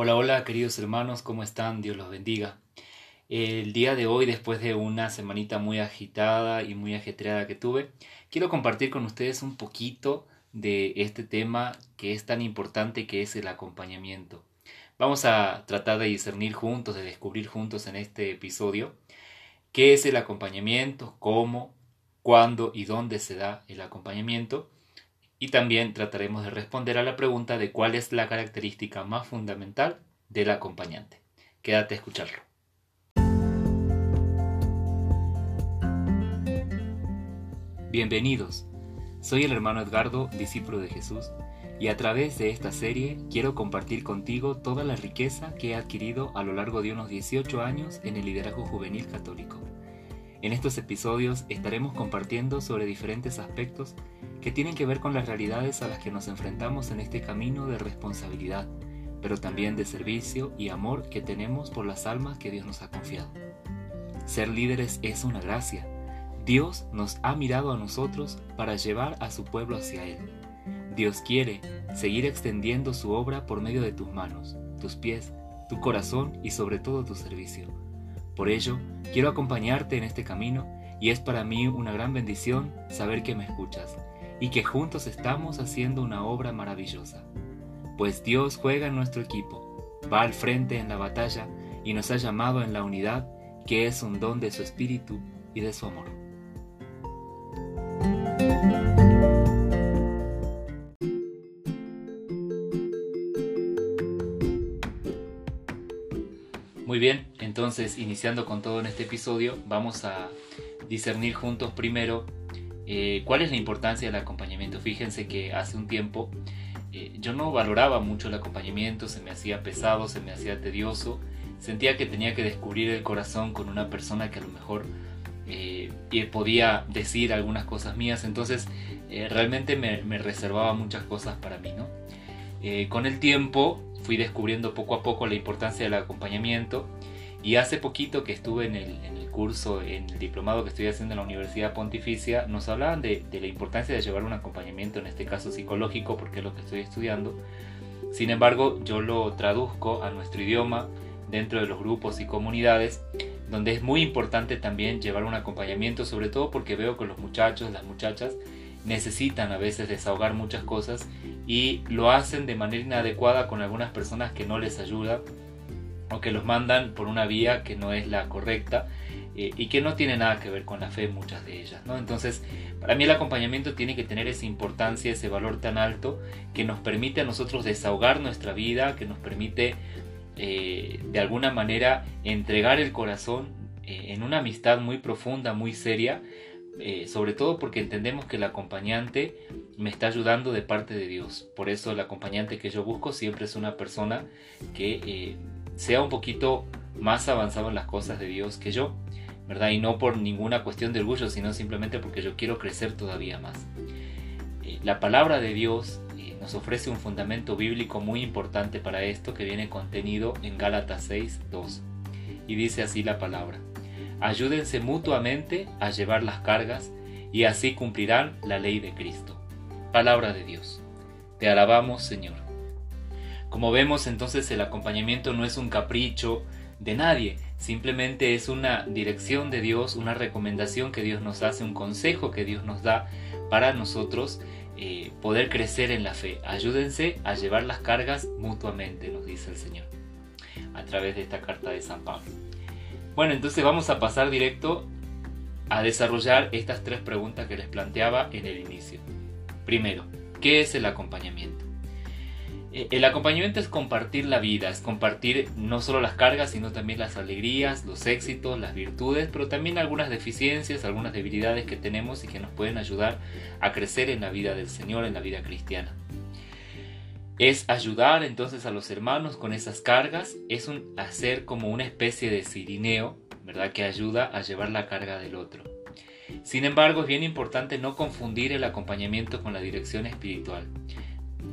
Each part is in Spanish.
Hola, hola queridos hermanos, ¿cómo están? Dios los bendiga. El día de hoy, después de una semanita muy agitada y muy ajetreada que tuve, quiero compartir con ustedes un poquito de este tema que es tan importante que es el acompañamiento. Vamos a tratar de discernir juntos, de descubrir juntos en este episodio qué es el acompañamiento, cómo, cuándo y dónde se da el acompañamiento y también trataremos de responder a la pregunta de cuál es la característica más fundamental del acompañante. Quédate a escucharlo. Bienvenidos. Soy el hermano Edgardo, discípulo de Jesús, y a través de esta serie quiero compartir contigo toda la riqueza que he adquirido a lo largo de unos 18 años en el liderazgo juvenil católico. En estos episodios estaremos compartiendo sobre diferentes aspectos que tienen que ver con las realidades a las que nos enfrentamos en este camino de responsabilidad, pero también de servicio y amor que tenemos por las almas que Dios nos ha confiado. Ser líderes es una gracia. Dios nos ha mirado a nosotros para llevar a su pueblo hacia Él. Dios quiere seguir extendiendo su obra por medio de tus manos, tus pies, tu corazón y sobre todo tu servicio. Por ello, quiero acompañarte en este camino y es para mí una gran bendición saber que me escuchas y que juntos estamos haciendo una obra maravillosa. Pues Dios juega en nuestro equipo, va al frente en la batalla y nos ha llamado en la unidad que es un don de su espíritu y de su amor. Muy bien, entonces iniciando con todo en este episodio, vamos a discernir juntos primero eh, cuál es la importancia del acompañamiento. Fíjense que hace un tiempo eh, yo no valoraba mucho el acompañamiento, se me hacía pesado, se me hacía tedioso, sentía que tenía que descubrir el corazón con una persona que a lo mejor eh, podía decir algunas cosas mías, entonces realmente me, me, reservaba muchas cosas para mí. ¿no? con el tiempo fui descubriendo poco a poco la importancia del acompañamiento y hace poquito que estuve en el, curso, en el diplomado que estoy haciendo en la Universidad Pontificia, nos hablaban de, la importancia de llevar un acompañamiento, en este caso psicológico, porque es lo que estoy estudiando. Sin embargo, yo lo traduzco a nuestro idioma dentro de los grupos y comunidades, donde es muy importante también llevar un acompañamiento, sobre todo porque veo que los muchachos, las muchachas, necesitan a veces desahogar muchas cosas y lo hacen de manera inadecuada con algunas personas que no les ayudan o que los mandan por una vía que no es la correcta eh, y que no tiene nada que ver con la fe muchas de ellas. ¿no? Entonces, para mí el acompañamiento tiene que tener esa importancia, ese valor tan alto que nos permite a nosotros desahogar nuestra vida, que nos permite eh, de alguna manera entregar el corazón eh, en una amistad muy profunda, muy seria, sobre todo porque entendemos que el acompañante me está ayudando de parte de Dios. Por eso el acompañante que yo busco siempre es una persona que sea un poquito más avanzado en las cosas de Dios que yo, ¿verdad? Y no por ninguna cuestión de orgullo, sino simplemente porque yo quiero crecer todavía más. Eh, la palabra de Dios eh, nos ofrece un fundamento bíblico muy importante para esto que viene contenido en Gálatas 6, 2. Y dice así la palabra. Ayúdense mutuamente a llevar las cargas y así cumplirán la ley de Cristo. Palabra de Dios. Te alabamos, Señor. Como vemos entonces el acompañamiento no es un capricho de nadie, simplemente es una dirección de Dios, una recomendación que Dios nos hace, un consejo que Dios nos da para nosotros eh, poder crecer en la fe. Ayúdense a llevar las cargas mutuamente, nos dice el Señor, a través de esta carta de San Pablo. Bueno, entonces vamos a pasar directo a desarrollar estas tres preguntas que les planteaba en el inicio. Primero, ¿qué es el acompañamiento? Eh, el acompañamiento es compartir la vida, es compartir no solo las cargas, sino también las alegrías, los éxitos, las virtudes, pero también algunas deficiencias, algunas debilidades que tenemos y que nos pueden ayudar a crecer en la vida del Señor, en la vida cristiana. Es ayudar entonces a los hermanos con esas cargas, es un, hacer como una especie de sirineo, ¿verdad? Que ayuda a llevar la carga del otro. Sin embargo, es bien importante no confundir el acompañamiento con la dirección espiritual.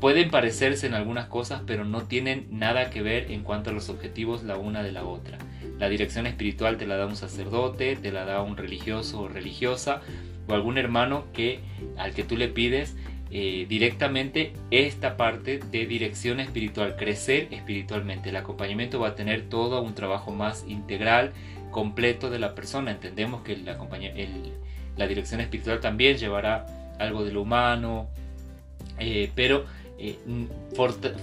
Pueden parecerse en algunas cosas, pero no tienen nada que ver en cuanto a los objetivos la una de la otra. La dirección espiritual te la da un sacerdote, te la da un religioso o religiosa, o algún hermano que, al que tú le pides eh, directamente esta parte de dirección espiritual, crecer espiritualmente. El acompañamiento va a tener todo un trabajo más integral, completo de la persona. Entendemos que la, la dirección espiritual también llevará algo de lo humano, eh, pero eh,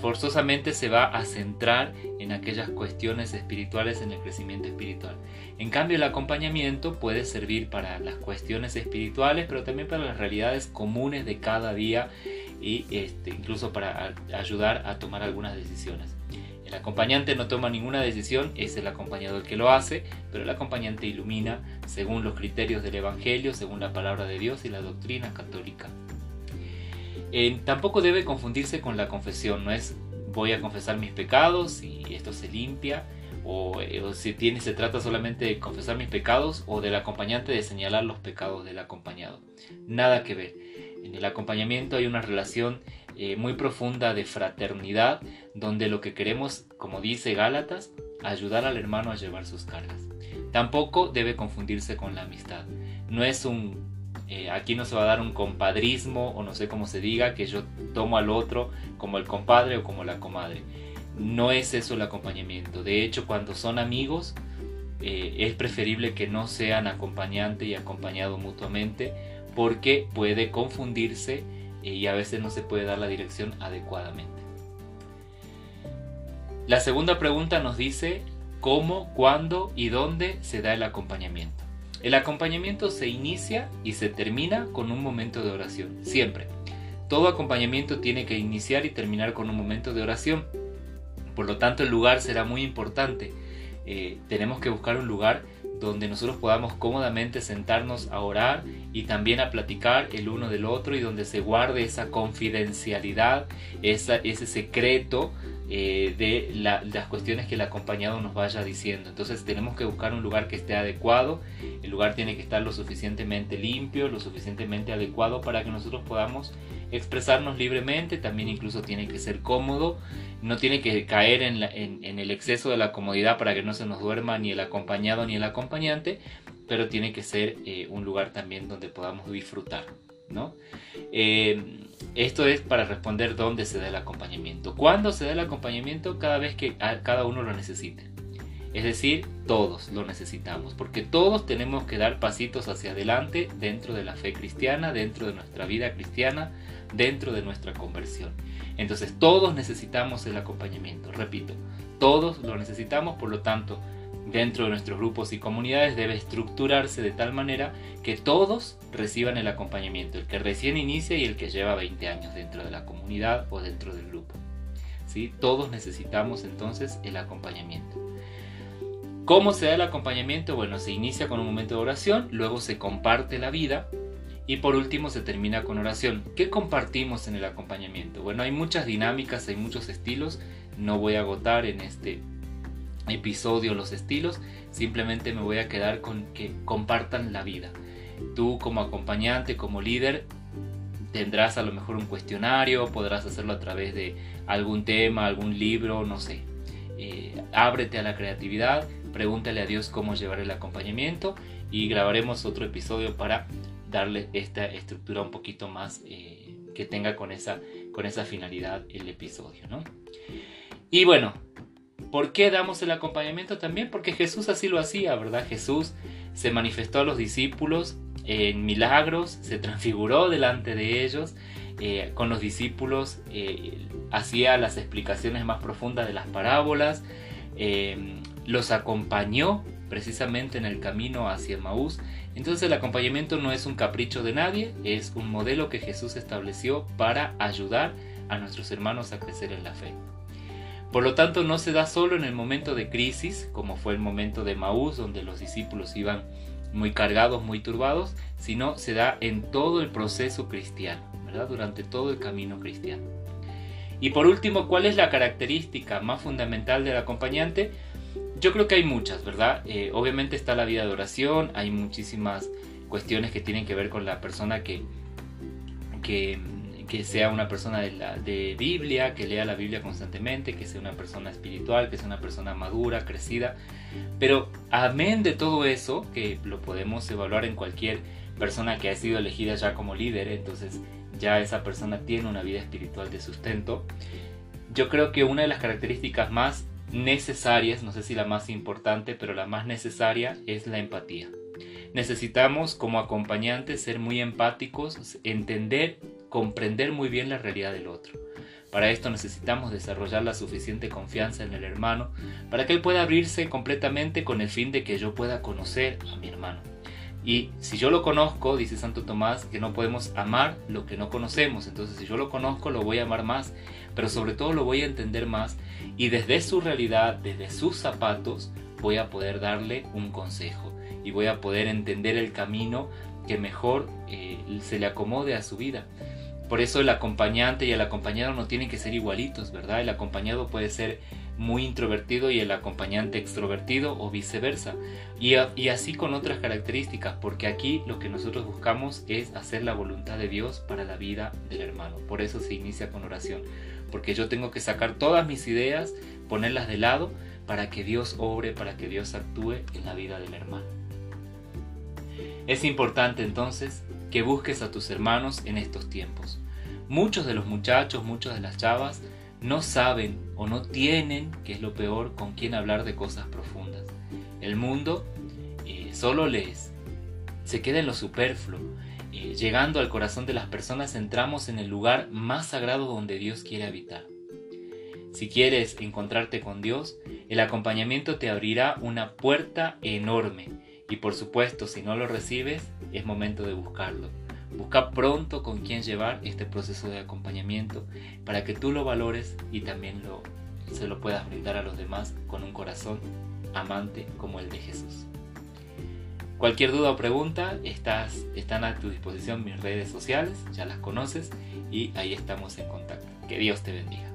forzosamente se va a centrar en aquellas cuestiones espirituales, en el crecimiento espiritual. En cambio, el acompañamiento puede servir para las cuestiones espirituales, pero también para las realidades comunes de cada día este, incluso para ayudar a tomar algunas decisiones. El acompañante no toma ninguna decisión, es el acompañado el que lo hace, pero el acompañante ilumina según los criterios del Evangelio, según la palabra de Dios y la doctrina católica. Eh, tampoco debe confundirse con la confesión, no es voy a confesar mis pecados y esto se limpia, o, eh, si tiene, se trata solamente de confesar mis pecados o del acompañante de señalar los pecados del acompañado. Nada que ver. En el acompañamiento hay una relación eh, muy profunda de fraternidad, donde lo que queremos, como dice Gálatas, ayudar al hermano a llevar sus cargas. Tampoco debe confundirse con la amistad. No es un eh, aquí no se va a dar un compadrismo o no sé cómo se diga, que yo tomo al otro como el compadre o como la comadre. No es eso el acompañamiento. De hecho, cuando son amigos, eh, es preferible que no sean acompañante y acompañado mutuamente porque puede confundirse eh, y a veces no se puede dar la dirección adecuadamente. La segunda pregunta nos dice cómo, cuándo y dónde se da el acompañamiento. El acompañamiento se inicia y se termina con un momento de oración, siempre. Todo acompañamiento tiene que iniciar y terminar con un momento de oración. Por lo tanto, el lugar será muy importante. Eh, tenemos que buscar un lugar donde nosotros podamos cómodamente sentarnos a orar y también a platicar el uno del otro y donde se guarde esa confidencialidad, ese secreto eh, de las cuestiones que el acompañado nos vaya diciendo. Entonces tenemos que buscar un lugar que esté adecuado, el lugar tiene que estar lo suficientemente limpio, lo suficientemente adecuado para que nosotros podamos expresarnos libremente, también incluso tiene que ser cómodo, no tiene que caer en, el exceso de la comodidad para que no se nos duerma ni el acompañado ni el acompañante, pero tiene que ser eh, un lugar también donde podamos disfrutar. ¿no? Eh, esto es para responder dónde se da el acompañamiento. ¿Cuándo se da el acompañamiento? Cada vez que cada uno lo necesite. Es decir, todos lo necesitamos, porque todos tenemos que dar pasitos hacia adelante dentro de la fe cristiana, dentro de nuestra vida cristiana, dentro de nuestra conversión. Entonces, todos necesitamos el acompañamiento, repito, todos lo necesitamos, por lo tanto, dentro de nuestros grupos y comunidades debe estructurarse de tal manera que todos reciban el acompañamiento, el que recién inicia y el que lleva 20 años dentro de la comunidad o dentro del grupo. ¿Sí? Todos necesitamos entonces el acompañamiento. ¿Cómo se da el acompañamiento? Bueno, se inicia con un momento de oración, luego se comparte la vida y por último se termina con oración. ¿Qué compartimos en el acompañamiento? Bueno, hay muchas dinámicas, hay muchos estilos, no voy a agotar en este episodio los estilos, simplemente me voy a quedar con que compartan la vida. Tú como acompañante, como líder, tendrás a lo mejor un cuestionario, podrás hacerlo a través de algún tema, algún libro, no sé. Eh, ábrete a la creatividad, pregúntale a Dios cómo llevar el acompañamiento y grabaremos otro episodio para darle esta estructura un poquito más eh, que tenga con esa, con esa finalidad el episodio. ¿no? Y bueno, ¿Por qué damos el acompañamiento también? Porque Jesús así lo hacía, ¿verdad? Jesús se manifestó a los discípulos en milagros, se transfiguró delante de ellos, eh, con los discípulos eh, hacía las explicaciones más profundas de las parábolas, eh, los acompañó precisamente en el camino hacia Maús. Entonces el acompañamiento no es un capricho de nadie, es un modelo que Jesús estableció para ayudar a nuestros hermanos a crecer en la fe. Por lo tanto, no se da solo en el momento de crisis, como fue el momento de Maús, donde los discípulos iban muy cargados, muy turbados, sino se da en todo el proceso cristiano. Durante todo el camino cristiano. Y por último, ¿cuál es la característica más fundamental del acompañante? Yo creo que hay muchas, ¿verdad? Eh, obviamente está la vida de oración, hay muchísimas cuestiones que tienen que ver con la persona que, que que sea una persona de, la, de Biblia, que lea la Biblia constantemente, que sea una persona espiritual, que sea una persona madura, crecida. Pero amén de todo eso, que lo podemos evaluar en cualquier persona que ha sido elegida ya como líder, entonces ya esa persona tiene una vida espiritual de sustento. Yo creo que una de las características más necesarias, no sé si la más importante, pero la más necesaria es la empatía. Necesitamos como acompañantes ser muy empáticos, entender, comprender muy bien la realidad del otro. Para esto necesitamos desarrollar la suficiente confianza en el hermano para que él pueda abrirse completamente con el fin de que yo pueda conocer a mi hermano. Y si yo lo conozco, dice Santo Tomás, que no podemos amar lo que no conocemos. Entonces si yo lo conozco, lo voy a amar más, pero sobre todo lo voy a entender más y desde su realidad, desde sus zapatos, voy a poder darle un consejo y voy a poder entender el camino que mejor eh, se le acomode a su vida. Por eso el acompañante y el acompañado no tienen que ser igualitos, ¿verdad? El acompañado puede ser muy introvertido y el acompañante extrovertido o viceversa. Y, así con otras características, porque aquí lo que nosotros buscamos es hacer la voluntad de Dios para la vida del hermano. Por eso se inicia con oración, porque yo tengo que sacar todas mis ideas, ponerlas de lado, para que Dios obre, para que Dios actúe en la vida del hermano. Es importante entonces que busques a tus hermanos en estos tiempos. Muchos de los muchachos, muchas de las chavas no saben o no tienen, que es lo peor, con quién hablar de cosas profundas. El mundo eh, solo les se queda en lo superfluo. Eh, llegando al corazón de las personas entramos en el lugar más sagrado donde Dios quiere habitar. Si quieres encontrarte con Dios, el acompañamiento te abrirá una puerta enorme y por supuesto si no lo recibes es momento de buscarlo. Busca pronto con quién llevar este proceso de acompañamiento para que tú lo valores y también lo, se lo puedas brindar a los demás con un corazón amante como el de Jesús. Cualquier duda o pregunta estás, están a tu disposición mis redes sociales, ya las conoces y ahí estamos en contacto. Que Dios te bendiga.